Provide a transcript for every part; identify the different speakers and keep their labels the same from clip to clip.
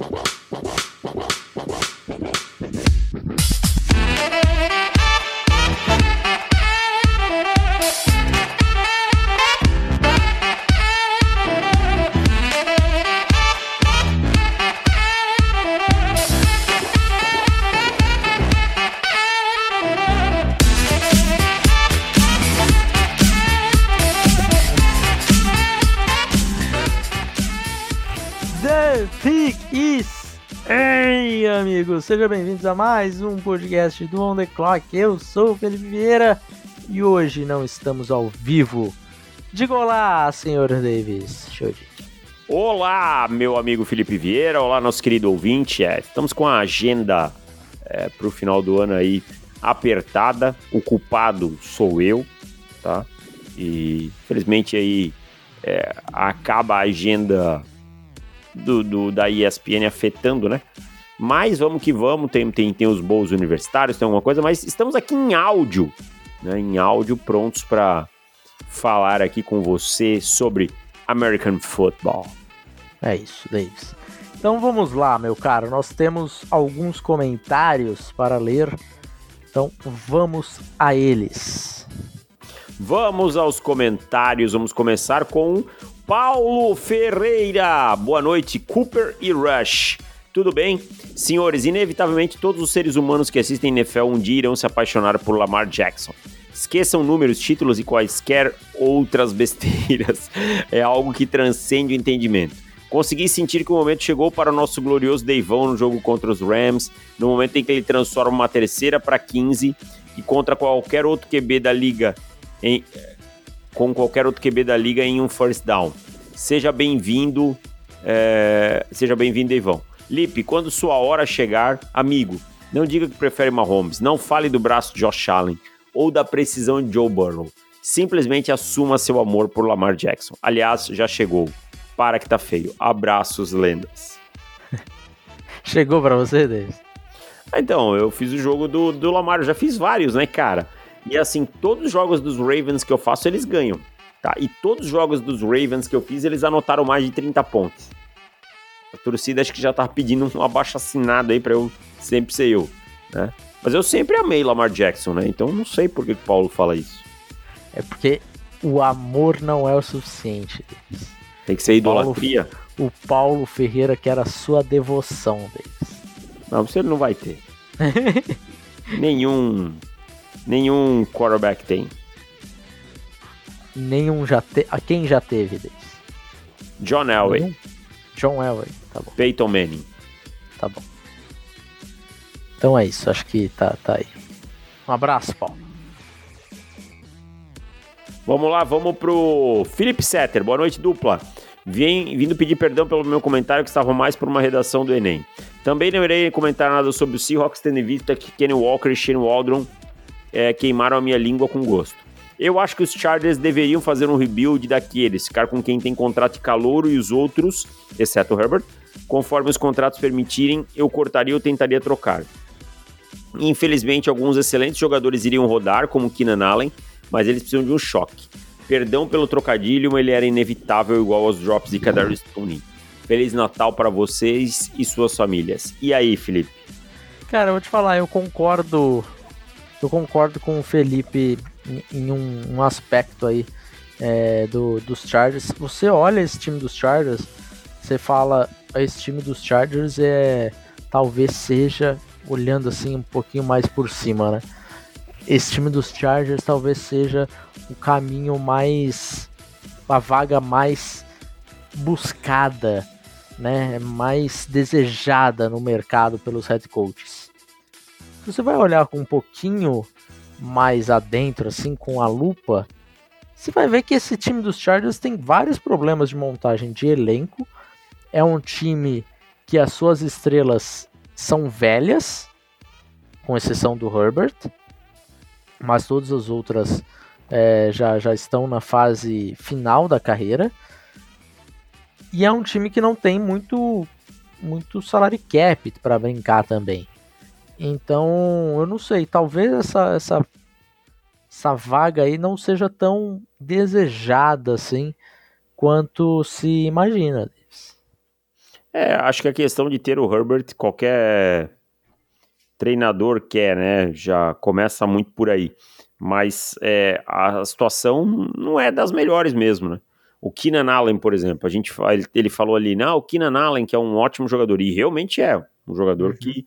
Speaker 1: Well. Sejam bem-vindos a mais um podcast do On The Clock. Eu sou o Felipe Vieira e hoje não estamos ao vivo. Diga olá, senhor Davis. Show de...
Speaker 2: Olá, meu amigo Felipe Vieira, olá, nosso querido ouvinte. É, estamos com a agenda é, para o final do ano aí apertada. O culpado sou eu, tá? E infelizmente aí é, acaba a agenda do, do, da ESPN afetando, né? Mas vamos que vamos, tem, tem, tem os bons universitários, tem alguma coisa, mas estamos aqui em áudio, né, em áudio, prontos para falar aqui com você sobre American Football.
Speaker 1: É isso, Davis. Então vamos lá, meu caro, nós temos alguns comentários para ler, então vamos a eles.
Speaker 2: Vamos aos comentários, vamos começar com Paulo Ferreira. Boa noite, Cooper e Rush. Tudo bem? Senhores, inevitavelmente todos os seres humanos que assistem NFL um dia irão se apaixonar por Lamar Jackson. Esqueçam números, títulos e quaisquer outras besteiras. É algo que transcende o entendimento. Consegui sentir que o momento chegou para o nosso glorioso Deivão no jogo contra os Rams, no momento em que ele transforma uma terceira para 15 e contra qualquer outro QB da liga em, com qualquer outro QB da liga em um first down. Seja bem-vindo, é, seja bem-vindo, Deivão. Lipe, quando sua hora chegar, amigo, não diga que prefere Mahomes, não fale do braço de Josh Allen ou da precisão de Joe Burrow. Simplesmente assuma seu amor por Lamar Jackson. Aliás, já chegou. Para que tá feio. Abraços, lendas.
Speaker 1: Chegou para você, Davis?
Speaker 2: Então, eu fiz o jogo do, do Lamar, eu já fiz vários, né, cara? E assim, todos os jogos dos Ravens que eu faço, eles ganham. Tá? E todos os jogos dos Ravens que eu fiz, eles anotaram mais de 30 pontos. A torcida acho que já tá pedindo um abaixo assinado aí para eu sempre ser eu, né? Mas eu sempre amei Lamar Jackson, né? Então não sei por que o Paulo fala isso.
Speaker 1: É porque o amor não é o suficiente. Deles.
Speaker 2: Tem que ser idolatria.
Speaker 1: Paulo, o Paulo Ferreira que era a sua devoção deles.
Speaker 2: Não, você não vai ter. nenhum nenhum quarterback tem.
Speaker 1: Nenhum já te... A quem já teve deles?
Speaker 2: John Elway. Nenhum?
Speaker 1: John Elway, tá bom.
Speaker 2: Peyton Manning.
Speaker 1: Tá bom. Então é isso, acho que tá, tá aí. Um abraço, Paulo.
Speaker 2: Vamos lá, vamos pro Felipe Setter. Boa noite, dupla. Vim, vindo pedir perdão pelo meu comentário que estava mais por uma redação do Enem. Também não irei comentar nada sobre o Seahawks, tendo em vista que Kenny Walker e Shane Waldron é, queimaram a minha língua com gosto. Eu acho que os Chargers deveriam fazer um rebuild daqueles, ficar com quem tem contrato de calouro e os outros, exceto o Herbert, conforme os contratos permitirem, eu cortaria ou tentaria trocar. Infelizmente, alguns excelentes jogadores iriam rodar, como Keenan Allen, mas eles precisam de um choque. Perdão pelo trocadilho, ele era inevitável igual aos drops de Kadarius Tony. Feliz Natal para vocês e suas famílias. E aí, Felipe?
Speaker 1: Cara, eu vou te falar, eu concordo. Eu concordo com o Felipe em um, um aspecto aí é, do, dos Chargers. Você olha esse time dos Chargers, você fala, esse time dos Chargers é talvez seja olhando assim um pouquinho mais por cima, né? Esse time dos Chargers talvez seja o caminho mais a vaga mais buscada, né, mais desejada no mercado pelos head coaches. Você vai olhar com um pouquinho mais adentro, assim, com a lupa, você vai ver que esse time dos Chargers tem vários problemas de montagem de elenco. É um time que as suas estrelas são velhas, com exceção do Herbert, mas todas as outras é, já, já estão na fase final da carreira. E é um time que não tem muito, muito salary cap para brincar também. Então, eu não sei, talvez essa, essa, essa vaga aí não seja tão desejada assim quanto se imagina.
Speaker 2: É, acho que a questão de ter o Herbert, qualquer treinador quer, né? Já começa muito por aí. Mas é, a situação não é das melhores mesmo, né? O Keenan Allen, por exemplo, a gente ele falou ali, não, o Keenan Allen que é um ótimo jogador e realmente é um jogador uhum. que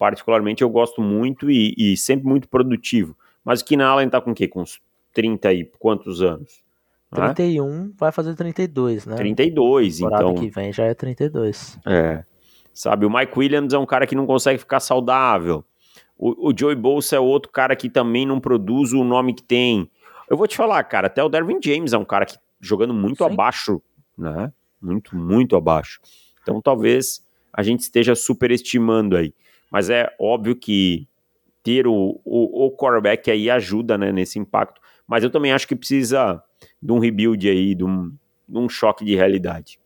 Speaker 2: particularmente eu gosto muito e, e, sempre muito produtivo. Mas o Keenan Allen tá com o quê? Com uns 30 e quantos anos?
Speaker 1: 31, né? vai fazer 32, né?
Speaker 2: 32, então.
Speaker 1: que vem já é 32.
Speaker 2: É. Sabe, o Mike Williams é um cara que não consegue ficar saudável. O, o Joey Bolsa é outro cara que também não produz o nome que tem. Eu vou te falar, cara, até o Dervin James é um cara que jogando muito Sim. abaixo, né? Muito, muito abaixo. Então talvez a gente esteja superestimando aí. Mas é óbvio que ter o, o, o quarterback aí ajuda né, nesse impacto. Mas eu também acho que precisa de um rebuild aí, de um, de um choque de realidade.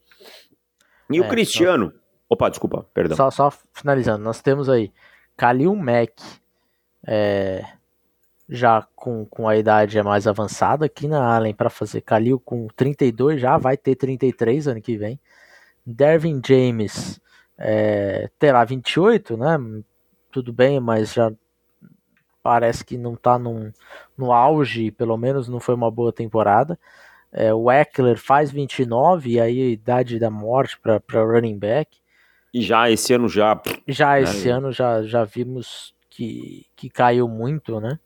Speaker 2: E é, o Cristiano. Só... Opa, desculpa, perdão.
Speaker 1: Só, só, finalizando, nós temos aí Kalil Mack, é, já com, com a idade mais avançada, aqui na Allen para fazer Kalil com 32, já vai ter 33 ano que vem. Dervin James é, terá 28, né? Tudo bem, mas já parece que não está no auge, pelo menos não foi uma boa temporada. É, o Eckler faz 29, e aí idade da morte para running back.
Speaker 2: E já esse ano já.
Speaker 1: Já né? esse ano já, já vimos que, que caiu muito, né?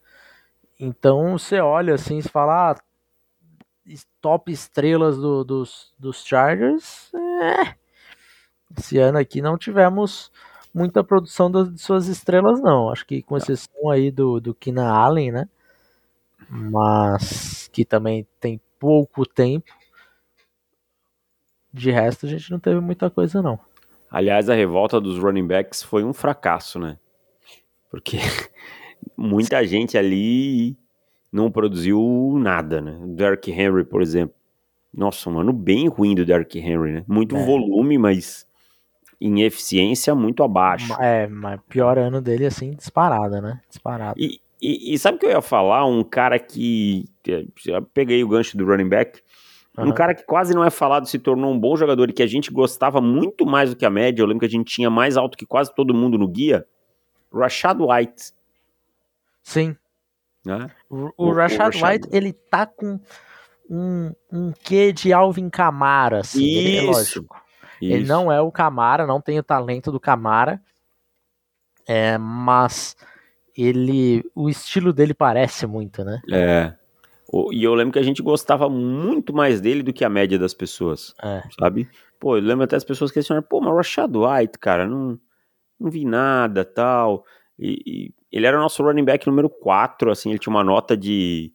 Speaker 1: Então você olha assim e fala, ah, top estrelas do, dos, dos Chargers. É. Esse ano aqui não tivemos muita produção das, de suas estrelas, não. Acho que com exceção aí do, do Kina Allen, né? Mas que também tem pouco tempo. De resto, a gente não teve muita coisa, não.
Speaker 2: Aliás, a revolta dos running backs foi um fracasso, né? Porque muita gente ali não produziu nada, né? O Derrick Henry, por exemplo. Nossa, um ano bem ruim do Derrick Henry, né? Muito é. volume, mas em eficiência muito abaixo.
Speaker 1: É, mas pior ano dele, assim, disparada, né? Disparada.
Speaker 2: E, e, e, sabe o que eu ia falar? Um cara que. Eu peguei o gancho do running back. Uhum. Um cara que quase não é falado, se tornou um bom jogador e que a gente gostava muito mais do que a média. Eu lembro que a gente tinha mais alto que quase todo mundo no guia. Rashad White.
Speaker 1: Sim. Né? O, o, o Rashad, Rashad White, ele tá com um, um quê de Alvin Camara, assim.
Speaker 2: Isso. Ele, é lógico.
Speaker 1: Isso. Ele não é o Camara, não tem o talento do Camara. É, mas ele. O estilo dele parece muito, né?
Speaker 2: É. E eu lembro que a gente gostava muito mais dele do que a média das pessoas. É. Sabe? Pô, eu lembro até as pessoas questionando, pô, mas Rashad White, cara, não, não vi nada tal. E, e ele era o nosso running back número 4, assim, ele tinha uma nota de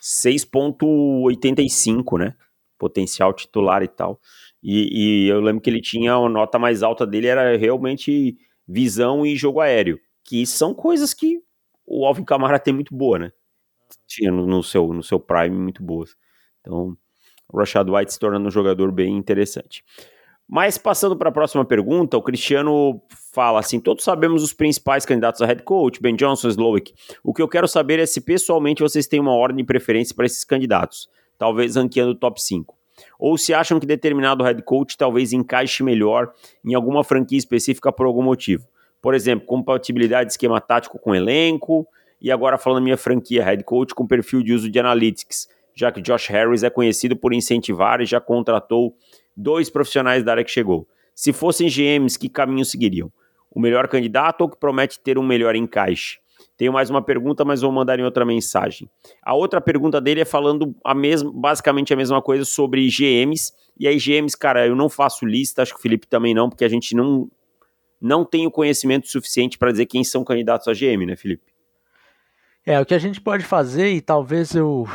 Speaker 2: 6.85, né? Potencial titular e tal. E, e, eu lembro que ele tinha a nota mais alta dele era realmente visão e jogo aéreo, que são coisas que o Alvin Kamara tem muito boa, né? tinha no, no, seu, no seu prime muito boas. Então, o Rashad White se tornando um jogador bem interessante. Mas passando para a próxima pergunta, o Cristiano fala assim: todos sabemos os principais candidatos a head coach, Ben Johnson, Slowick. O que eu quero saber é se pessoalmente vocês têm uma ordem de preferência para esses candidatos, talvez ranqueando o top 5. Ou se acham que determinado head coach talvez encaixe melhor em alguma franquia específica por algum motivo. Por exemplo, compatibilidade de esquema tático com elenco, e agora falando minha franquia, head coach com perfil de uso de analytics, já que Josh Harris é conhecido por incentivar e já contratou dois profissionais da área que chegou. Se fossem GMs, que caminho seguiriam? O melhor candidato ou que promete ter um melhor encaixe? Tenho mais uma pergunta, mas vou mandar em outra mensagem. A outra pergunta dele é falando a mesma, basicamente a mesma coisa sobre GMs. E aí, GMs, cara, eu não faço lista, acho que o Felipe também não, porque a gente não, não tem o conhecimento suficiente para dizer quem são candidatos a GM, né, Felipe?
Speaker 1: É, o que a gente pode fazer, e talvez eu,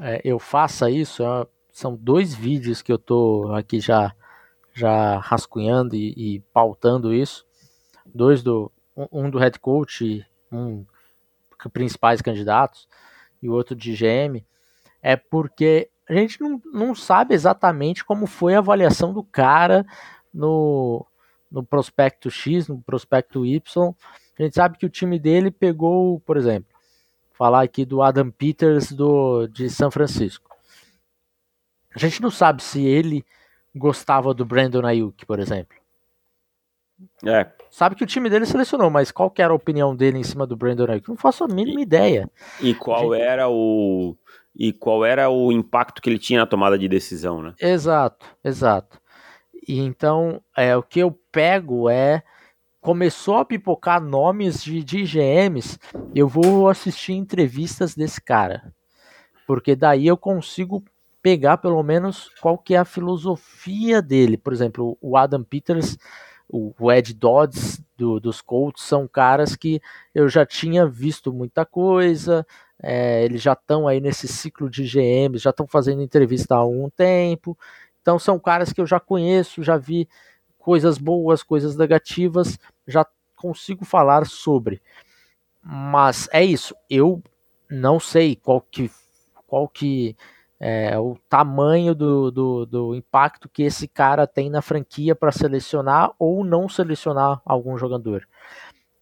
Speaker 1: é, eu faça isso, é, são dois vídeos que eu tô aqui já, já rascunhando e, e pautando isso. Dois do. Um do head coach, um principais candidatos, e o outro de GM. É porque a gente não, não sabe exatamente como foi a avaliação do cara no, no prospecto X, no prospecto Y. A gente sabe que o time dele pegou, por exemplo, falar aqui do Adam Peters do, de São Francisco. A gente não sabe se ele gostava do Brandon Ayuk, por exemplo.
Speaker 2: É.
Speaker 1: Sabe que o time dele selecionou, mas qual que era a opinião dele em cima do Brandon Ayuk? Não faço a mínima e, ideia.
Speaker 2: E qual Gente... era o e qual era o impacto que ele tinha na tomada de decisão, né?
Speaker 1: Exato, exato. E então, é, o que eu pego é começou a pipocar nomes de, de GMs, eu vou assistir entrevistas desse cara. Porque daí eu consigo pegar pelo menos qual que é a filosofia dele. Por exemplo, o Adam Peters, o Ed Dodds do, dos Colts são caras que eu já tinha visto muita coisa, é, eles já estão aí nesse ciclo de GMs, já estão fazendo entrevista há algum tempo, então são caras que eu já conheço, já vi coisas boas, coisas negativas, já consigo falar sobre. Mas é isso, eu não sei qual que, qual que é o tamanho do, do, do impacto que esse cara tem na franquia para selecionar ou não selecionar algum jogador.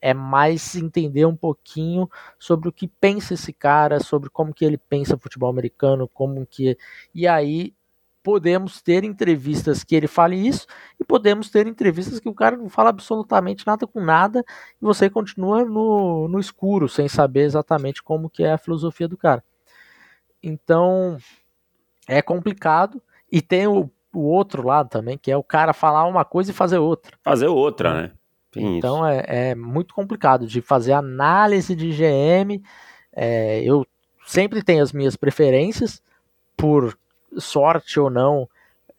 Speaker 1: É mais entender um pouquinho sobre o que pensa esse cara, sobre como que ele pensa futebol americano, como que e aí podemos ter entrevistas que ele fale isso e podemos ter entrevistas que o cara não fala absolutamente nada com nada e você continua no, no escuro sem saber exatamente como que é a filosofia do cara. Então é complicado e tem o, o outro lado também que é o cara falar uma coisa e fazer outra.
Speaker 2: Fazer outra, né?
Speaker 1: Tem então é, é, muito complicado de fazer análise de GM. É, eu sempre tenho as minhas preferências por sorte ou não,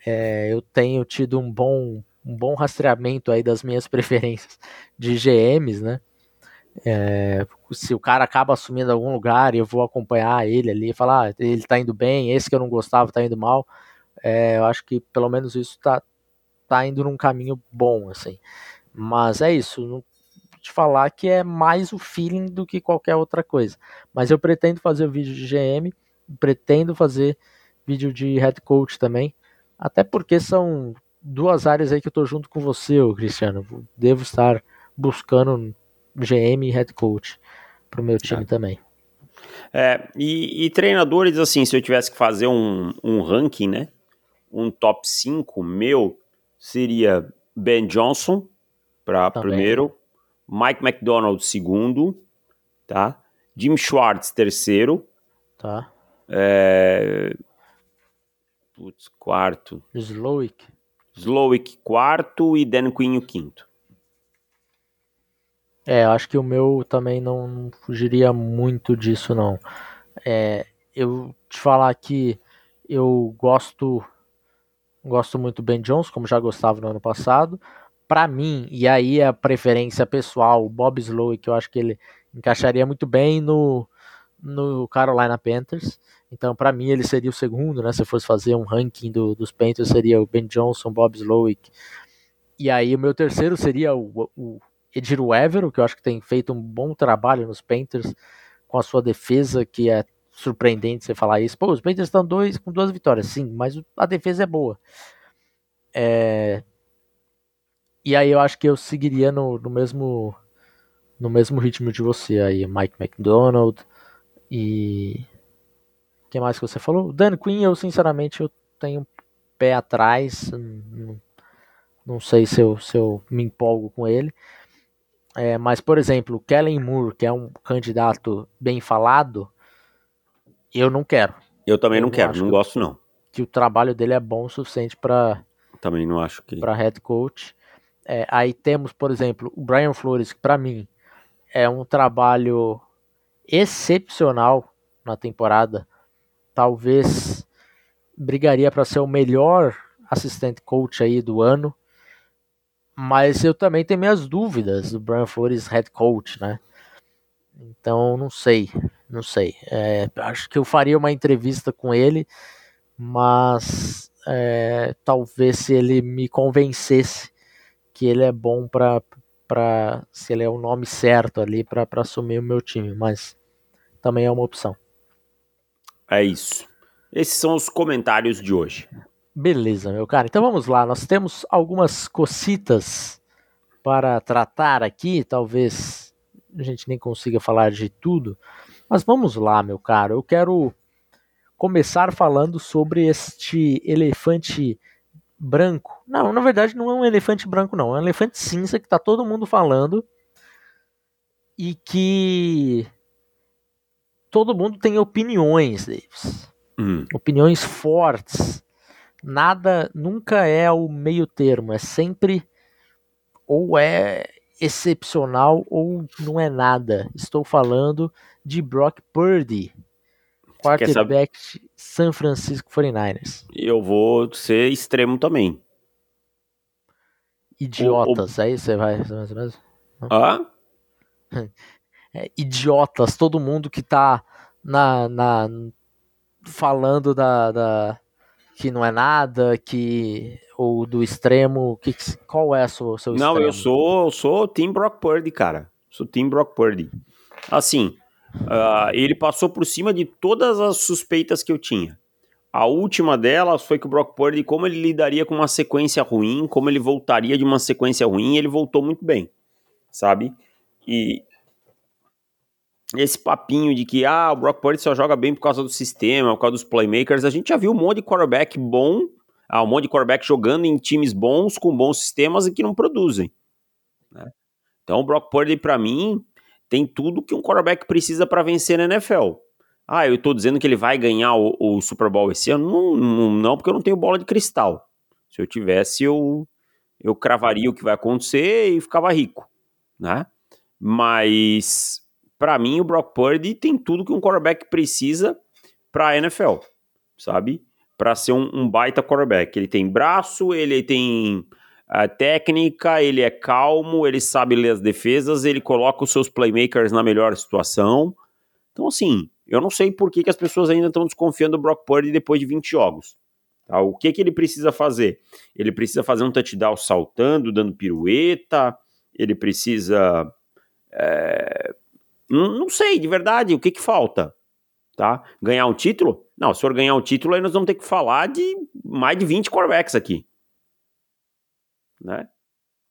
Speaker 1: é, eu tenho tido um bom, um bom rastreamento aí das minhas preferências de GMs, né? É, se o cara acaba assumindo algum lugar e eu vou acompanhar ele ali, falar, ah, ele tá indo bem, esse que eu não gostava tá indo mal, é, eu acho que pelo menos isso tá, tá indo num caminho bom, assim. Mas é isso, não te falar que é mais o feeling do que qualquer outra coisa. Mas eu pretendo fazer o vídeo de GM, pretendo fazer vídeo de head coach também. Até porque são duas áreas aí que eu tô junto com você, Cristiano. Devo estar buscando GM e head coach pro meu time é. também.
Speaker 2: É, e, e, treinadores, assim, se eu tivesse que fazer um, um ranking, né? Um top 5 meu seria Ben Johnson para primeiro, Mike McDonald segundo, tá? Jim Schwartz terceiro,
Speaker 1: tá?
Speaker 2: É, Putz, quarto.
Speaker 1: Slowick.
Speaker 2: Slowick, quarto e Dan Quinn o quinto.
Speaker 1: É, acho que o meu também não fugiria muito disso, não. É, eu te falar que eu gosto gosto muito do Ben Jones, como já gostava no ano passado. Para mim, e aí é a preferência pessoal, o Bob Slowick, eu acho que ele encaixaria muito bem no, no Carolina Panthers. Então, para mim, ele seria o segundo, né? Se fosse fazer um ranking do, dos Panthers, seria o Ben Johnson, Bob Slowick. E aí, o meu terceiro seria o, o Edir Evero, que eu acho que tem feito um bom trabalho nos Panthers com a sua defesa, que é surpreendente você falar isso. Pô, os Panthers estão dois, com duas vitórias, sim, mas a defesa é boa. É... E aí eu acho que eu seguiria no, no mesmo no mesmo ritmo de você aí, Mike McDonald e que mais que você falou? Dan Quinn, eu sinceramente eu tenho um pé atrás. Não, não sei se eu, se eu me empolgo com ele. É, mas, por exemplo, Kellen Moore, que é um candidato bem falado, eu não quero.
Speaker 2: Eu também eu não, quero, não que, gosto não.
Speaker 1: Que o trabalho dele é bom o suficiente para
Speaker 2: também não acho que
Speaker 1: para head coach. É, aí temos, por exemplo, o Brian Flores, que para mim é um trabalho excepcional na temporada talvez brigaria para ser o melhor assistente coach aí do ano. Mas eu também tenho minhas dúvidas do Brian Flores head coach, né? Então não sei, não sei. É, acho que eu faria uma entrevista com ele, mas é, talvez se ele me convencesse que ele é bom para para se ele é o nome certo ali para assumir o meu time, mas também é uma opção.
Speaker 2: É isso. Esses são os comentários de hoje.
Speaker 1: Beleza, meu cara. Então vamos lá. Nós temos algumas cocitas para tratar aqui. Talvez a gente nem consiga falar de tudo. Mas vamos lá, meu caro. Eu quero começar falando sobre este elefante branco. Não, na verdade não é um elefante branco, não. É um elefante cinza que tá todo mundo falando e que todo mundo tem opiniões, Davis.
Speaker 2: Hum.
Speaker 1: Opiniões fortes. Nada nunca é o meio termo, é sempre ou é excepcional ou não é nada. Estou falando de Brock Purdy, quarterback San Francisco 49ers.
Speaker 2: Eu vou ser extremo também.
Speaker 1: Idiotas, o, o... aí você vai.
Speaker 2: Ah?
Speaker 1: É, idiotas, todo mundo que tá na, na falando da, da, que não é nada, que ou do extremo, que, qual é o seu, seu
Speaker 2: Não,
Speaker 1: extremo?
Speaker 2: eu sou, eu sou Team Brock Purdy, cara. Sou Team Brock Purdy. Assim, uh, ele passou por cima de todas as suspeitas que eu tinha. A última delas foi que o Brock Purdy, como ele lidaria com uma sequência ruim, como ele voltaria de uma sequência ruim, ele voltou muito bem, sabe? E esse papinho de que ah, o Brock Purdy só joga bem por causa do sistema, por causa dos playmakers, a gente já viu um monte de quarterback bom, ah, um monte de quarterback jogando em times bons, com bons sistemas e que não produzem. Né? Então o Brock Purdy, para mim, tem tudo que um quarterback precisa para vencer na NFL. Ah, eu tô dizendo que ele vai ganhar o, o Super Bowl esse ano? Não, não, não, porque eu não tenho bola de cristal. Se eu tivesse, eu, eu cravaria o que vai acontecer e ficava rico, né? Mas para mim, o Brock Purdy tem tudo que um quarterback precisa para a NFL, sabe? Para ser um, um, baita quarterback. Ele tem braço, ele tem a técnica, ele é calmo, ele sabe ler as defesas, ele coloca os seus playmakers na melhor situação. Então, assim, eu não sei por que, que as pessoas ainda estão desconfiando do Brock Purdy depois de 20 jogos. Tá? O que, que ele precisa fazer? Ele precisa fazer um touchdown saltando, dando pirueta, ele precisa é, não, sei, de verdade, o que que falta? Tá? Ganhar um título? Não, se for ganhar um título, aí nós vamos ter que falar de mais de 20 quarterbacks aqui. Né?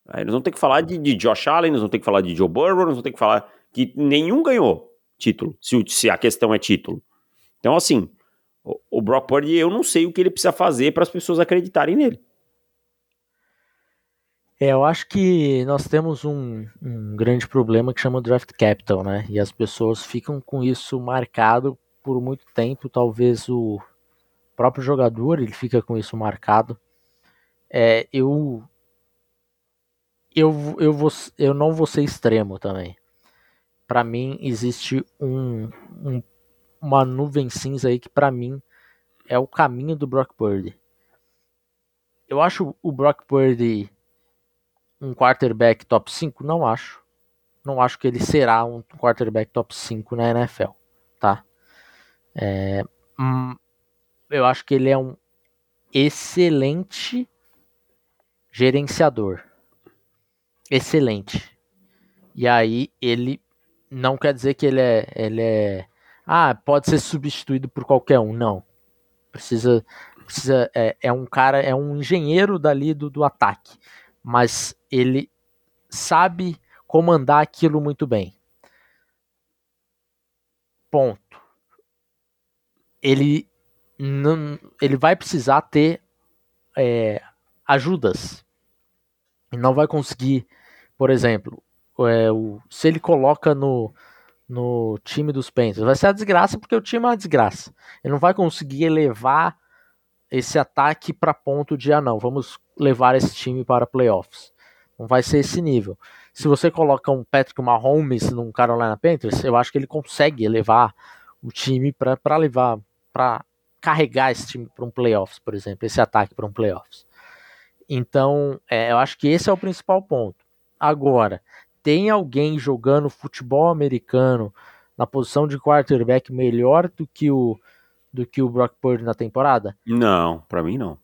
Speaker 2: Aí nós vamos ter que falar de, de Josh Allen, nós vamos ter que falar de Joe Burrow, nós vamos ter que falar que nenhum ganhou título, se, se a questão é título. Então, assim, o, o Brock Purdy, eu não sei o que ele precisa fazer para as pessoas acreditarem nele.
Speaker 1: É, eu acho que nós temos um, um, grande problema que chama draft capital, né? E as pessoas ficam com isso marcado por muito tempo. Talvez o próprio jogador ele fica com isso marcado. É, eu, eu, eu, vou, eu não vou ser extremo também. Para mim existe um, um, uma nuvem cinza aí que para mim é o caminho do Brock Purdy. Eu acho o Brock Purdy um quarterback top 5? Não acho. Não acho que ele será um quarterback top 5 na NFL, tá? É, hum, eu acho que ele é um excelente gerenciador. Excelente. E aí ele não quer dizer que ele é, ele é ah, pode ser substituído por qualquer um, não. Precisa precisa é, é um cara, é um engenheiro dali do, do ataque mas ele sabe comandar aquilo muito bem. Ponto. Ele não, ele vai precisar ter é, ajudas. E não vai conseguir, por exemplo, é, o, se ele coloca no, no time dos Panthers, vai ser a desgraça porque o time é uma desgraça. Ele não vai conseguir elevar esse ataque para ponto de ah não, vamos levar esse time para playoffs. Não vai ser esse nível. Se você coloca um Patrick Mahomes num Carolina Panthers, eu acho que ele consegue levar o time para levar para carregar esse time para um playoffs, por exemplo, esse ataque para um playoffs. Então, é, eu acho que esse é o principal ponto. Agora, tem alguém jogando futebol americano na posição de quarterback melhor do que o do que o Brock Purdy na temporada?
Speaker 2: Não, para mim não.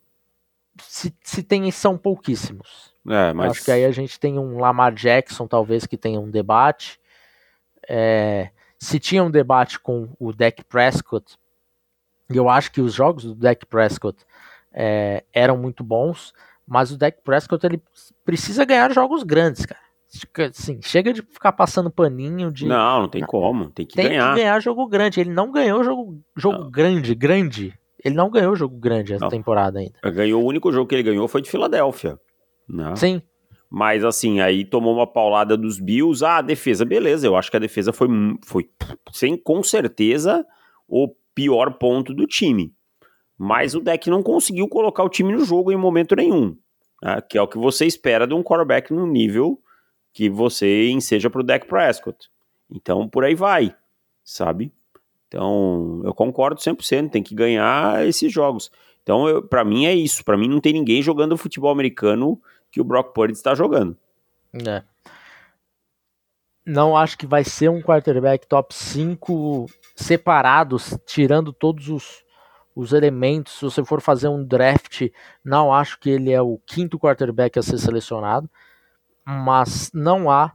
Speaker 1: Se, se tem, são pouquíssimos.
Speaker 2: É, mas...
Speaker 1: Acho que aí a gente tem um Lamar Jackson, talvez, que tenha um debate. É, se tinha um debate com o Dak Prescott, e eu acho que os jogos do Dak Prescott é, eram muito bons, mas o Dak Prescott ele precisa ganhar jogos grandes, cara. Assim, chega de ficar passando paninho de.
Speaker 2: Não, não tem como. Tem que
Speaker 1: tem
Speaker 2: ganhar.
Speaker 1: Tem que ganhar jogo grande. Ele não ganhou jogo, jogo grande, grande Ele não ganhou jogo grande essa não. temporada ainda.
Speaker 2: Ganhou o único jogo que ele ganhou foi de Filadélfia. Né?
Speaker 1: Sim.
Speaker 2: Mas assim, aí tomou uma paulada dos Bills. Ah, a defesa, beleza. Eu acho que a defesa foi, foi sem, com certeza, o pior ponto do time. Mas o deck não conseguiu colocar o time no jogo em momento nenhum. Né? Que é o que você espera de um quarterback no nível que você enseja para o deck Prescott. Então, por aí vai, sabe? Então, eu concordo 100%, tem que ganhar esses jogos. Então, para mim é isso. Para mim não tem ninguém jogando futebol americano que o Brock Purdy está jogando.
Speaker 1: É. Não acho que vai ser um quarterback top 5 separados, tirando todos os, os elementos. Se você for fazer um draft, não acho que ele é o quinto quarterback a ser selecionado. Mas não há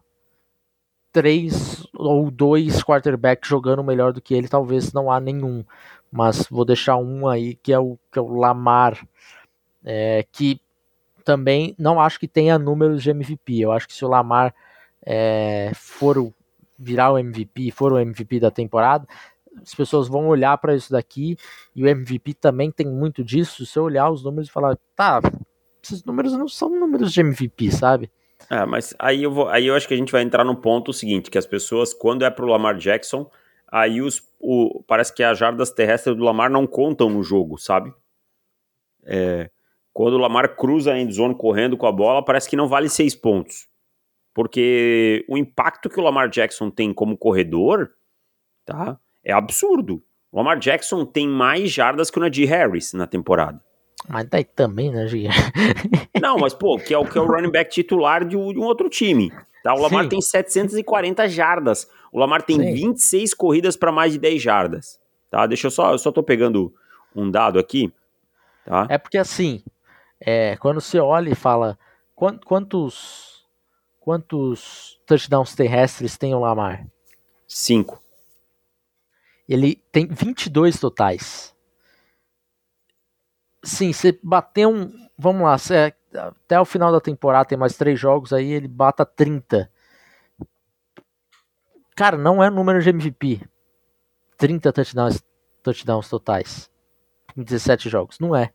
Speaker 1: três ou dois quarterbacks jogando melhor do que ele. Talvez não há nenhum. Mas vou deixar um aí que é o, que é o Lamar. É, que também não acho que tenha números de MVP. Eu acho que se o Lamar é, for virar o MVP, for o MVP da temporada, as pessoas vão olhar para isso daqui e o MVP também tem muito disso. Se eu olhar os números e falar, tá, esses números não são números de MVP, sabe?
Speaker 2: É, mas aí eu, vou, aí eu acho que a gente vai entrar no ponto seguinte, que as pessoas, quando é pro Lamar Jackson, aí os, o, parece que as jardas terrestres do Lamar não contam no jogo, sabe? É, quando o Lamar cruza a endzone correndo com a bola, parece que não vale seis pontos. Porque o impacto que o Lamar Jackson tem como corredor, tá? É absurdo. O Lamar Jackson tem mais jardas que o Najee Harris na temporada.
Speaker 1: Mas daí também, né, Gia?
Speaker 2: Não, mas pô, que é o que é o running back titular de um, de um outro time. Tá? O Lamar Sim. tem 740 jardas. O Lamar tem Sim. 26 corridas para mais de 10 jardas. Tá? Deixa eu só, eu só tô pegando um dado aqui. Tá?
Speaker 1: É porque assim, é, quando você olha e fala quantos quantos touchdowns terrestres tem o Lamar?
Speaker 2: Cinco.
Speaker 1: Ele tem 22 totais. Sim, você bater um. Vamos lá, você, até o final da temporada tem mais três jogos aí, ele bata 30. Cara, não é número de MVP. 30 touchdowns, touchdowns totais em 17 jogos. Não é.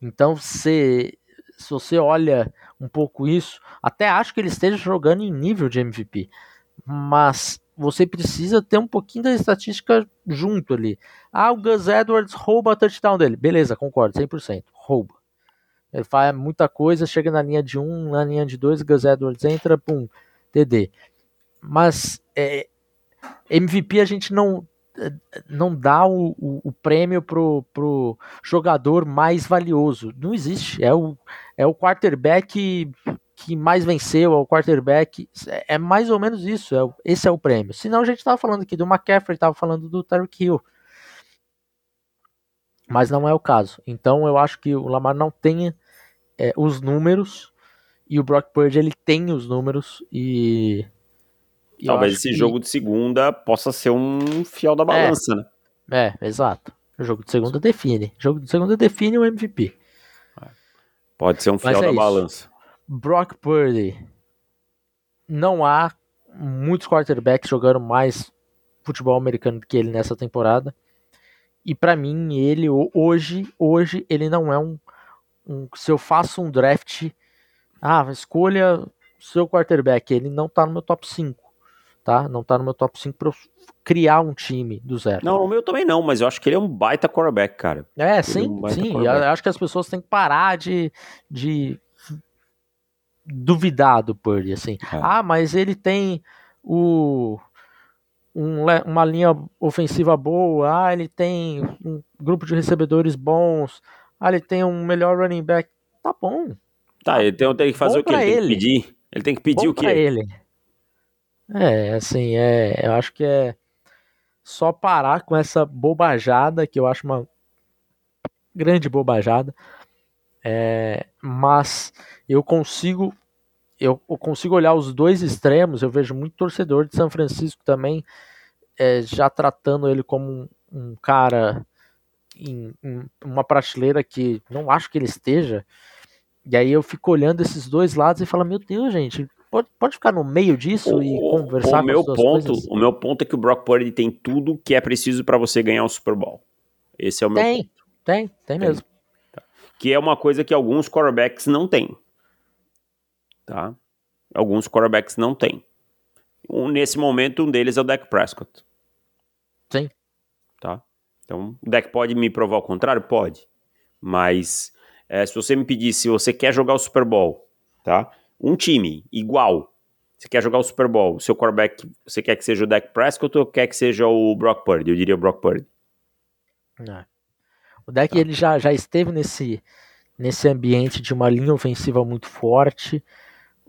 Speaker 1: Então, se, se você olha um pouco isso, até acho que ele esteja jogando em nível de MVP. Mas você precisa ter um pouquinho da estatística junto ali. Ah, o Gus Edwards rouba a touchdown dele. Beleza, concordo, 100%. Rouba. Ele faz muita coisa, chega na linha de 1, um, na linha de 2, Gus Edwards entra, pum, TD. Mas é, MVP a gente não não dá o, o, o, prêmio pro, pro jogador mais valioso. Não existe. É o, é o quarterback que mais venceu, é o quarterback. É, é mais ou menos isso. É, esse é o prêmio. Senão a gente tava falando aqui do McCaffrey, tava falando do Tyreek Hill. Mas não é o caso. Então eu acho que o Lamar não tem é, os números e o Brock Purdy ele tem os números e
Speaker 2: Talvez esse que... jogo de segunda possa ser um fiel da balança,
Speaker 1: é,
Speaker 2: né?
Speaker 1: É, exato. O jogo de segunda define. O jogo de segunda define o MVP.
Speaker 2: Pode ser um fiel é da isso. balança.
Speaker 1: Brock Purdy. Não há muitos quarterbacks jogando mais futebol americano do que ele nessa temporada. E para mim, ele hoje, hoje ele não é um, um, se eu faço um draft, ah, escolha seu quarterback, ele não tá no meu top 5 tá? Não tá no meu top 5 pra criar um time do zero.
Speaker 2: Não, o meu também não, mas eu acho que ele é um baita quarterback, cara.
Speaker 1: É, ele sim, é um sim. Eu acho que as pessoas têm que parar de, de duvidar do Purdy, assim. É. Ah, mas ele tem o um, uma linha ofensiva boa, ah, ele tem um grupo de recebedores bons, ah, ele tem um melhor running back. Tá bom.
Speaker 2: Tá, ele tem, tem que fazer bom o quê? Ele, ele, tem que pedir? Ele tem que pedir bom o quê?
Speaker 1: ele. É, assim, é, eu acho que é só parar com essa bobajada, que eu acho uma grande bobajada. É, mas eu consigo eu, consigo olhar os dois extremos. Eu vejo muito torcedor de São Francisco também é, já tratando ele como um, um cara em, em, uma prateleira que não acho que ele esteja. E aí eu fico olhando esses dois lados e falo, meu Deus, gente, pode, pode ficar no meio disso o, e conversar
Speaker 2: o meu ponto coisas? O meu ponto é que o Brock Purdy tem tudo que é preciso para você ganhar um Super Bowl. Esse é o meu
Speaker 1: tem,
Speaker 2: ponto.
Speaker 1: Tem, tem, tem. mesmo.
Speaker 2: Que é uma coisa que alguns quarterbacks não têm. Tá? Alguns quarterbacks não têm. Um, nesse momento, um deles é o Dak Prescott.
Speaker 1: Sim.
Speaker 2: Tá? Então, o Dak pode me provar o contrário? Pode. Mas é, se você me pedir se você quer jogar o Super Bowl, tá? Um time igual. Você quer jogar o Super Bowl, o seu quarterback, você quer que seja o Dak Prescott ou quer que seja o Brock Purdy? Eu diria o Brock Purdy.
Speaker 1: É. O Dak, tá. ele já, já esteve nesse, nesse ambiente de uma linha ofensiva muito forte,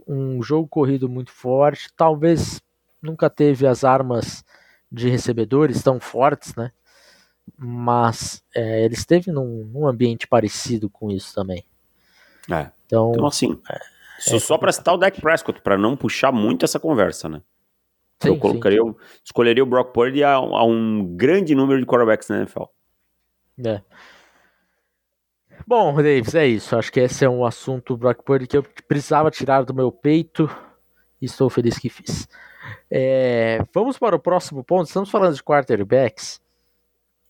Speaker 1: um jogo corrido muito forte, talvez nunca teve as armas de recebedores tão fortes, né? Mas é, ele esteve num, num, ambiente parecido com isso também.
Speaker 2: É. Então, então assim, é, só, é só para citar o Dak Prescott, para não puxar muito essa conversa, né? Sim, eu colocaria, sim. escolheria o Brock Purdy a, a, um grande número de quarterbacks na NFL.
Speaker 1: É. Bom, Davis, é isso. Acho que esse é um assunto Brock que eu precisava tirar do meu peito e estou feliz que fiz. É, vamos para o próximo ponto. Estamos falando de quarterbacks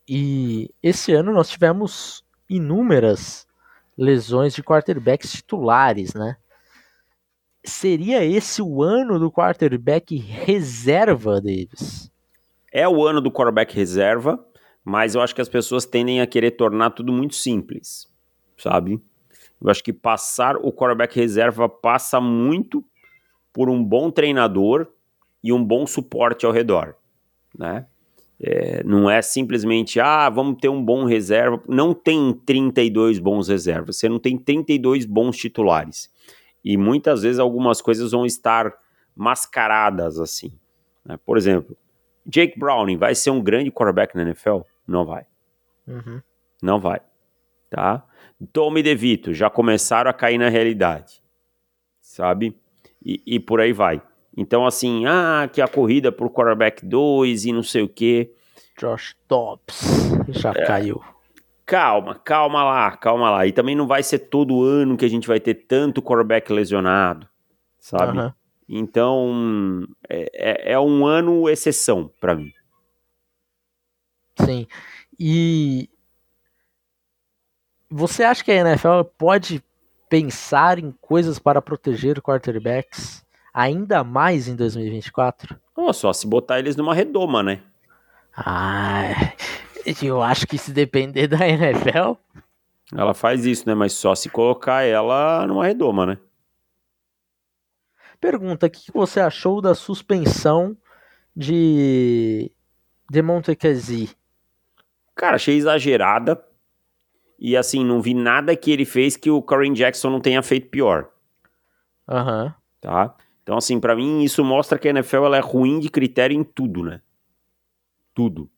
Speaker 1: e esse ano nós tivemos inúmeras lesões de quarterbacks titulares, né? Seria esse o ano do quarterback reserva, Davis?
Speaker 2: É o ano do quarterback reserva, mas eu acho que as pessoas tendem a querer tornar tudo muito simples, sabe? Eu acho que passar o quarterback reserva passa muito por um bom treinador e um bom suporte ao redor, né? É, não é simplesmente, ah, vamos ter um bom reserva. Não tem 32 bons reservas, você não tem 32 bons titulares. E muitas vezes algumas coisas vão estar mascaradas assim. Né? Por exemplo, Jake Browning vai ser um grande quarterback na NFL? Não vai.
Speaker 1: Uhum.
Speaker 2: Não vai. Tá? Tommy DeVito já começaram a cair na realidade. Sabe? E, e por aí vai. Então, assim, ah, que a corrida por quarterback 2 e não sei o quê.
Speaker 1: Josh Dobbs já é. caiu.
Speaker 2: Calma, calma lá, calma lá. E também não vai ser todo ano que a gente vai ter tanto quarterback lesionado, sabe? Uhum. Então, é, é, é um ano exceção para mim.
Speaker 1: Sim. E você acha que a NFL pode pensar em coisas para proteger quarterbacks ainda mais em 2024?
Speaker 2: Oh, só se botar eles numa redoma, né?
Speaker 1: Ah, eu acho que se depender da NFL.
Speaker 2: Ela faz isso, né? Mas só se colocar ela numa redoma, né?
Speaker 1: Pergunta: o que você achou da suspensão de de Montecasi?
Speaker 2: Cara, achei exagerada. E assim, não vi nada que ele fez que o Corin Jackson não tenha feito pior.
Speaker 1: Aham. Uhum.
Speaker 2: Tá? Então, assim, para mim isso mostra que a NFL ela é ruim de critério em tudo, né? Tudo.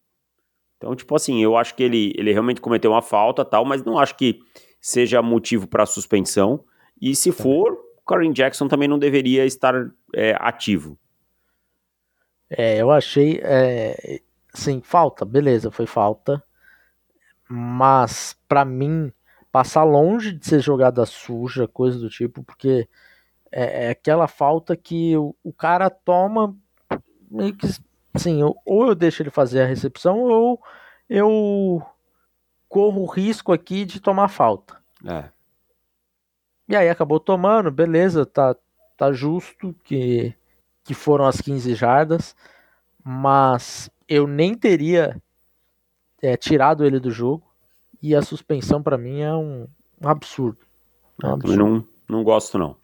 Speaker 2: Então, tipo assim, eu acho que ele, ele realmente cometeu uma falta tal, mas não acho que seja motivo para suspensão. E se for, Corin Jackson também não deveria estar é, ativo.
Speaker 1: É, eu achei, é, sim, falta, beleza, foi falta. Mas, para mim, passar longe de ser jogada suja, coisa do tipo, porque é, é aquela falta que o, o, cara toma meio que assim, ou eu deixo ele fazer a recepção ou eu corro o risco aqui de tomar falta.
Speaker 2: É.
Speaker 1: E aí acabou tomando, beleza, tá, tá justo que, que foram as 15 jardas, mas eu nem teria é, tirado ele do jogo e a suspensão para mim é um, um absurdo.
Speaker 2: É um absurdo. Não, não gosto não.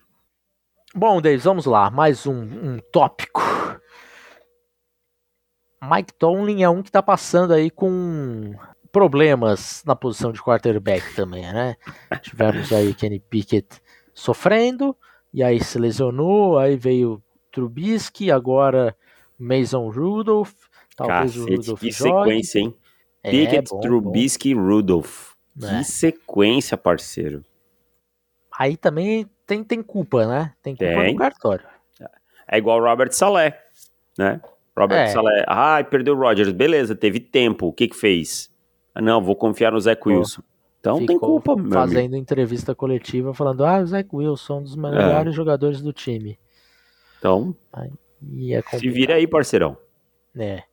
Speaker 1: Bom, Davis, vamos lá. Mais um, um tópico. Mike Tomlin é um que tá passando aí com problemas na posição de quarterback também, né? Tivemos aí Kenny Pickett sofrendo, e aí se lesionou, aí veio Trubisky, agora Mason Rudolph, talvez
Speaker 2: Cacete, o Rudolph que jogue. sequência, hein? É, Pickett, bom, Trubisky, bom. Rudolph. É. Que sequência, parceiro.
Speaker 1: Aí também tem, tem culpa, né? Tem culpa tem. no cartório.
Speaker 2: É igual o Robert Saleh, né? Robert é. Saleh, ah, perdeu o Rodgers, beleza, teve tempo, o que que fez? Não, vou confiar no Zach Wilson. Então tem culpa, meu
Speaker 1: fazendo
Speaker 2: amigo.
Speaker 1: entrevista coletiva falando, ah, o Zach Wilson, um dos melhores é. jogadores do time.
Speaker 2: Então,
Speaker 1: é
Speaker 2: se vira aí, parceirão.
Speaker 1: É.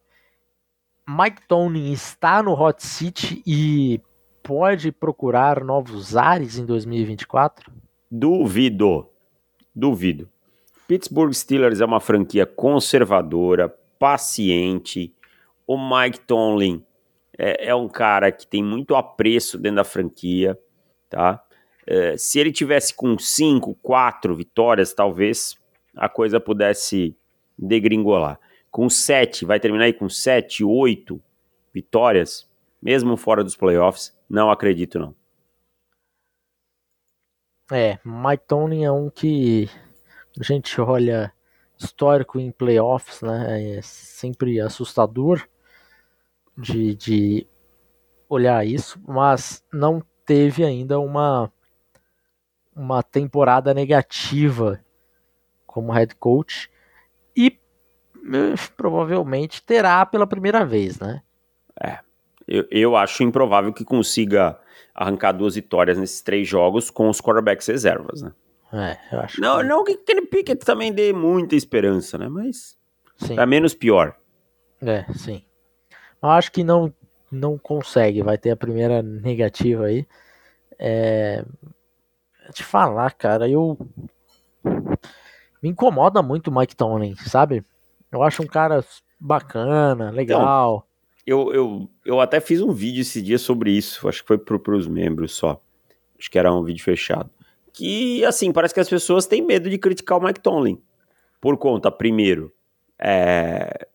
Speaker 1: Mike Tony está no hot seat e pode procurar novos ares em 2024?
Speaker 2: Duvido. Duvido. Pittsburgh Steelers é uma franquia conservadora, paciente. O Mike Tomlin é, é um cara que tem muito apreço dentro da franquia, tá? É, se ele tivesse com 5, 4 vitórias, talvez a coisa pudesse degringolar. Com 7, vai terminar aí com 7, 8 vitórias, mesmo fora dos playoffs, não acredito não.
Speaker 1: É, Mike é um que a gente olha histórico em playoffs, né? É sempre assustador de, de olhar isso, mas não teve ainda uma uma temporada negativa como head coach e eh, provavelmente terá pela primeira vez, né?
Speaker 2: É, eu, eu acho improvável que consiga arrancar duas vitórias nesses três jogos com os quarterbacks reservas, né?
Speaker 1: É, eu acho.
Speaker 2: Não,
Speaker 1: que...
Speaker 2: não que Kenny Pickett também dê muita esperança, né? Mas sim. é menos pior.
Speaker 1: É, sim. Acho que não não consegue, vai ter a primeira negativa aí. É... Te falar, cara, eu me incomoda muito o Mike Tomlin, sabe? Eu acho um cara bacana, legal.
Speaker 2: Então, eu, eu, eu até fiz um vídeo esse dia sobre isso, acho que foi para os membros só. Acho que era um vídeo fechado que, assim, parece que as pessoas têm medo de criticar o Mike Tomlin. Por conta, primeiro, é,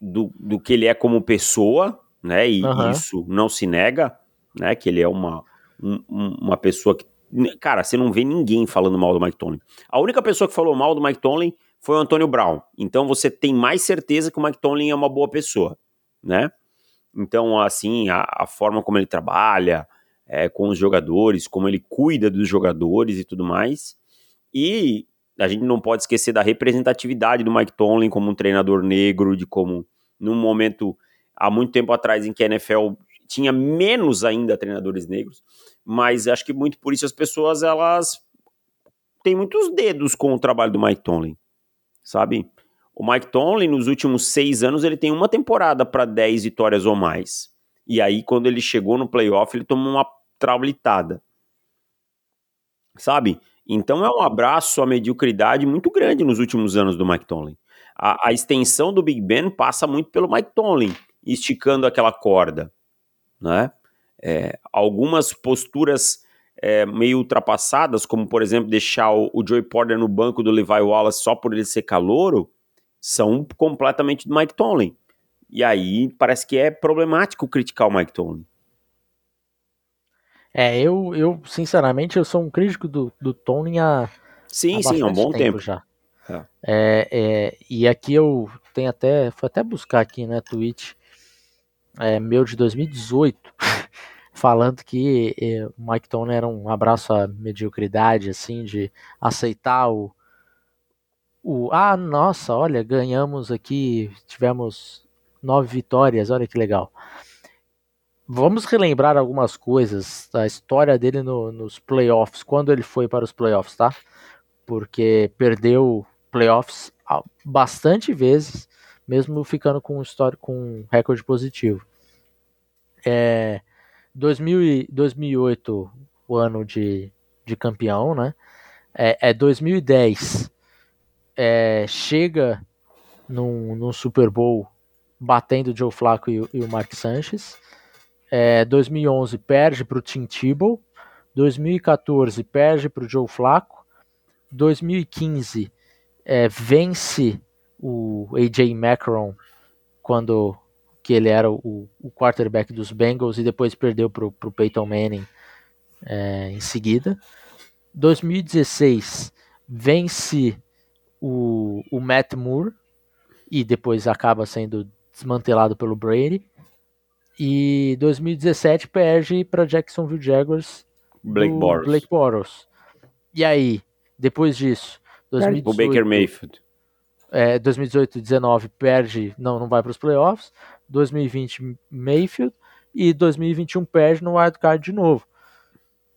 Speaker 2: do, do que ele é como pessoa, né? E uhum. isso não se nega, né? Que ele é uma, um, uma pessoa que. Cara, você não vê ninguém falando mal do Mike Tomlin. A única pessoa que falou mal do Mike Tomlin foi o Antônio Brown. Então você tem mais certeza que o Mike Tomlin é uma boa pessoa, né? Então, assim, a, a forma como ele trabalha, é, com os jogadores, como ele cuida dos jogadores e tudo mais. E a gente não pode esquecer da representatividade do Mike Tomlin como um treinador negro, de como num momento há muito tempo atrás em que a NFL tinha menos ainda treinadores negros, mas acho que muito por isso as pessoas elas têm muitos dedos com o trabalho do Mike Tomlin, sabe? O Mike Tomlin nos últimos seis anos ele tem uma temporada para 10 vitórias ou mais. E aí, quando ele chegou no playoff, ele tomou uma traulitada. Sabe? Então é um abraço à mediocridade muito grande nos últimos anos do Mike Tomlin. A, a extensão do Big Ben passa muito pelo Mike Tomlin, esticando aquela corda. Né? É, algumas posturas é, meio ultrapassadas, como por exemplo deixar o, o Joey Porter no banco do Levi Wallace só por ele ser calouro, são completamente do Mike Tomlin. E aí parece que é problemático criticar o Mike Tomlin.
Speaker 1: É, eu, eu sinceramente, eu sou um crítico do, do Tony há.
Speaker 2: Sim, há sim, há um bom tempo, tempo.
Speaker 1: já. É. É, é, e aqui eu tenho até. Fui até buscar aqui, né, tweet é, meu de 2018, falando que é, o Mike Tony era um abraço à mediocridade, assim, de aceitar o. o ah, nossa, olha, ganhamos aqui, tivemos nove vitórias, olha que legal. Vamos relembrar algumas coisas da história dele no, nos playoffs, quando ele foi para os playoffs, tá? Porque perdeu playoffs bastante vezes, mesmo ficando com, história, com um recorde positivo. É, 2000 2008, o ano de, de campeão, né? É, é 2010, é, chega num, num Super Bowl batendo o Joe Flacco e, e o Mark Sanchez. É, 2011 perde para o Tim Tebow. 2014 perde para o Joe Flacco. 2015 é, vence o AJ Macron quando que ele era o, o quarterback dos Bengals e depois perdeu para o Peyton Manning é, em seguida. 2016 vence o, o Matt Moore e depois acaba sendo desmantelado pelo Brady. E 2017 perde para Jacksonville Jaguars
Speaker 2: Blake Bortles.
Speaker 1: Blake Bortles. E aí, depois disso, 2018,
Speaker 2: o Baker Mayfield.
Speaker 1: É, 2018 19 perde, não, não vai para os playoffs. 2020 Mayfield e 2021 perde no wild card de novo.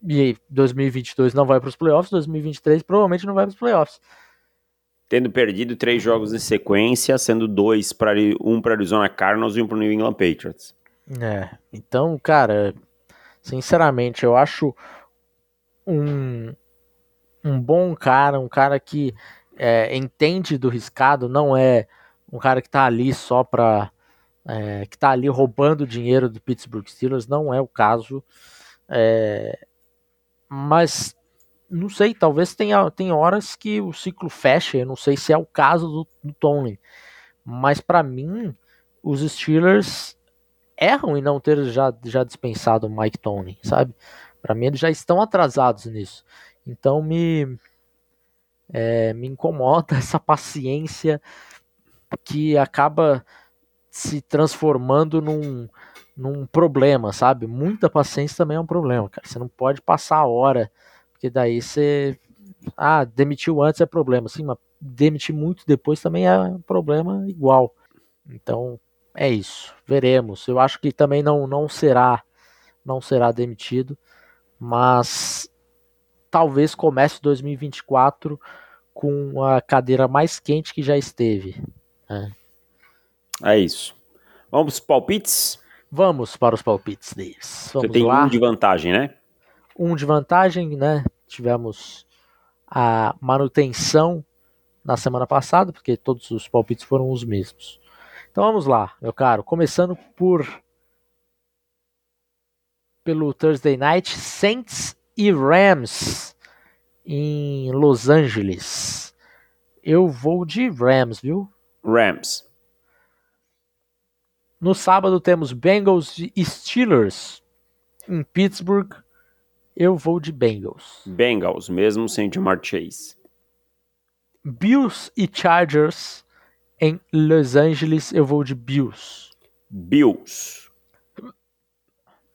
Speaker 1: E 2022 não vai para os playoffs, 2023 provavelmente não vai para os playoffs
Speaker 2: tendo perdido três jogos em sequência, sendo dois para um para Arizona Cardinals e um para New England Patriots.
Speaker 1: É, então, cara, Sinceramente, eu acho um, um bom cara, um cara que é, entende do riscado, não é um cara que tá ali só pra. É, que tá ali roubando dinheiro do Pittsburgh Steelers, não é o caso. É, mas não sei, talvez tenha, tenha horas que o ciclo fecha, eu não sei se é o caso do, do Tony. Mas para mim, os Steelers erram em não ter já, já dispensado o Mike Tony, sabe? Para mim eles já estão atrasados nisso. Então me é, me incomoda essa paciência que acaba se transformando num, num problema, sabe? Muita paciência também é um problema, cara. Você não pode passar a hora, porque daí você. Ah, demitiu antes é problema. Sim, mas demitir muito depois também é problema igual. Então, é isso. Veremos. Eu acho que também não, não será não será demitido, mas talvez comece 2024 com a cadeira mais quente que já esteve.
Speaker 2: É, é isso. Vamos para os palpites?
Speaker 1: Vamos para os palpites deles. Vamos
Speaker 2: Você tem
Speaker 1: lá.
Speaker 2: um de vantagem, né?
Speaker 1: Um de vantagem, né? Tivemos a manutenção na semana passada, porque todos os palpites foram os mesmos. Então vamos lá, meu caro. Começando por pelo Thursday Night Saints e Rams em Los Angeles. Eu vou de Rams, viu?
Speaker 2: Rams.
Speaker 1: No sábado temos Bengals e Steelers em Pittsburgh. Eu vou de Bengals.
Speaker 2: Bengals, mesmo sem Jamar Chase.
Speaker 1: Bills e Chargers em Los Angeles. Eu vou de Bills.
Speaker 2: Bills.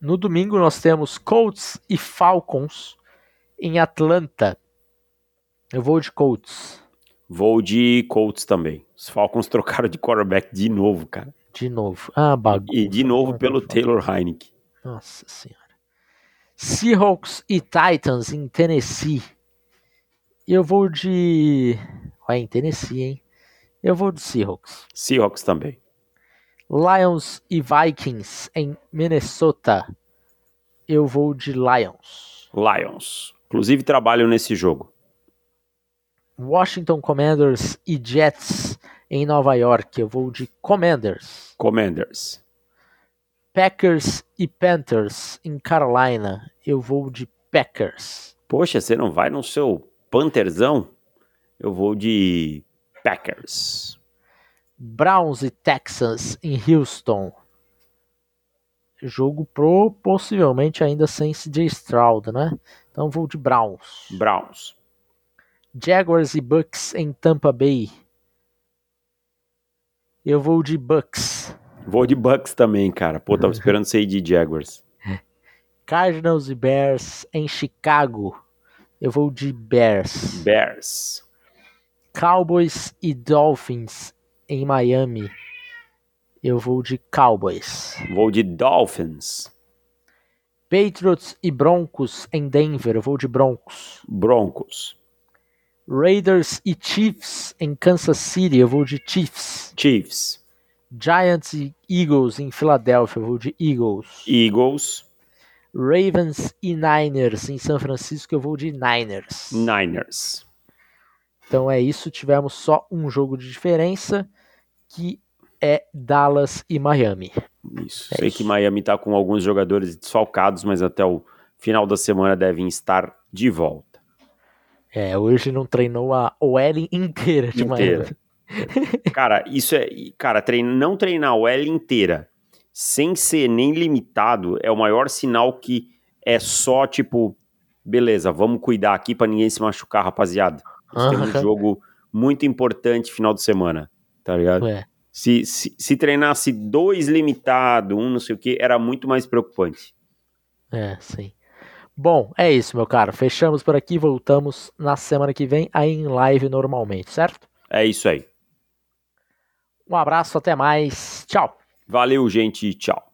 Speaker 1: No domingo nós temos Colts e Falcons em Atlanta. Eu vou de Colts.
Speaker 2: Vou de Colts também. Os Falcons trocaram de quarterback de novo, cara.
Speaker 1: De novo. Ah, bagunça.
Speaker 2: E de novo pelo Taylor Heineken.
Speaker 1: Nossa senhora. Seahawks e Titans em Tennessee. Eu vou de. Vai em Tennessee, hein? Eu vou de Seahawks.
Speaker 2: Seahawks também.
Speaker 1: Lions e Vikings em Minnesota. Eu vou de Lions.
Speaker 2: Lions. Inclusive trabalham nesse jogo.
Speaker 1: Washington Commanders e Jets em Nova York. Eu vou de Commanders.
Speaker 2: Commanders.
Speaker 1: Packers e Panthers em Carolina. Eu vou de Packers.
Speaker 2: Poxa, você não vai no seu Pantherzão? Eu vou de Packers.
Speaker 1: Browns e Texans em Houston. Jogo pro possivelmente ainda sem CJ Stroud, né? Então vou de Browns.
Speaker 2: Browns.
Speaker 1: Jaguars e Bucks em Tampa Bay. Eu vou de Bucks.
Speaker 2: Vou de Bucks também, cara. Pô, tava esperando você ir de Jaguars.
Speaker 1: Cardinals e Bears em Chicago. Eu vou de Bears.
Speaker 2: Bears.
Speaker 1: Cowboys e Dolphins em Miami. Eu vou de Cowboys.
Speaker 2: Vou de Dolphins.
Speaker 1: Patriots e Broncos em Denver. Eu vou de Broncos.
Speaker 2: Broncos.
Speaker 1: Raiders e Chiefs em Kansas City. Eu vou de Chiefs.
Speaker 2: Chiefs.
Speaker 1: Giants e Eagles em Filadélfia. Eu vou de Eagles.
Speaker 2: Eagles.
Speaker 1: Ravens e Niners em São Francisco. Eu vou de Niners.
Speaker 2: Niners.
Speaker 1: Então é isso. Tivemos só um jogo de diferença que é Dallas e Miami.
Speaker 2: Isso.
Speaker 1: É
Speaker 2: Sei
Speaker 1: isso.
Speaker 2: que Miami tá com alguns jogadores desfalcados, mas até o final da semana devem estar de volta.
Speaker 1: É, hoje não treinou a OL inteira de
Speaker 2: Inteira.
Speaker 1: Miami.
Speaker 2: Cara, isso é. Cara, trein, não treinar o L inteira sem ser nem limitado é o maior sinal que é só tipo, beleza, vamos cuidar aqui pra ninguém se machucar, rapaziada. Nós temos um jogo muito importante final de semana, tá ligado?
Speaker 1: É,
Speaker 2: Se, se, se treinasse dois limitado, um não sei o que, era muito mais preocupante.
Speaker 1: é, sim. Bom, é isso, meu caro. Fechamos por aqui, voltamos na semana que vem, aí em live normalmente, certo?
Speaker 2: É isso aí.
Speaker 1: Um abraço, até mais. Tchau.
Speaker 2: Valeu, gente. Tchau.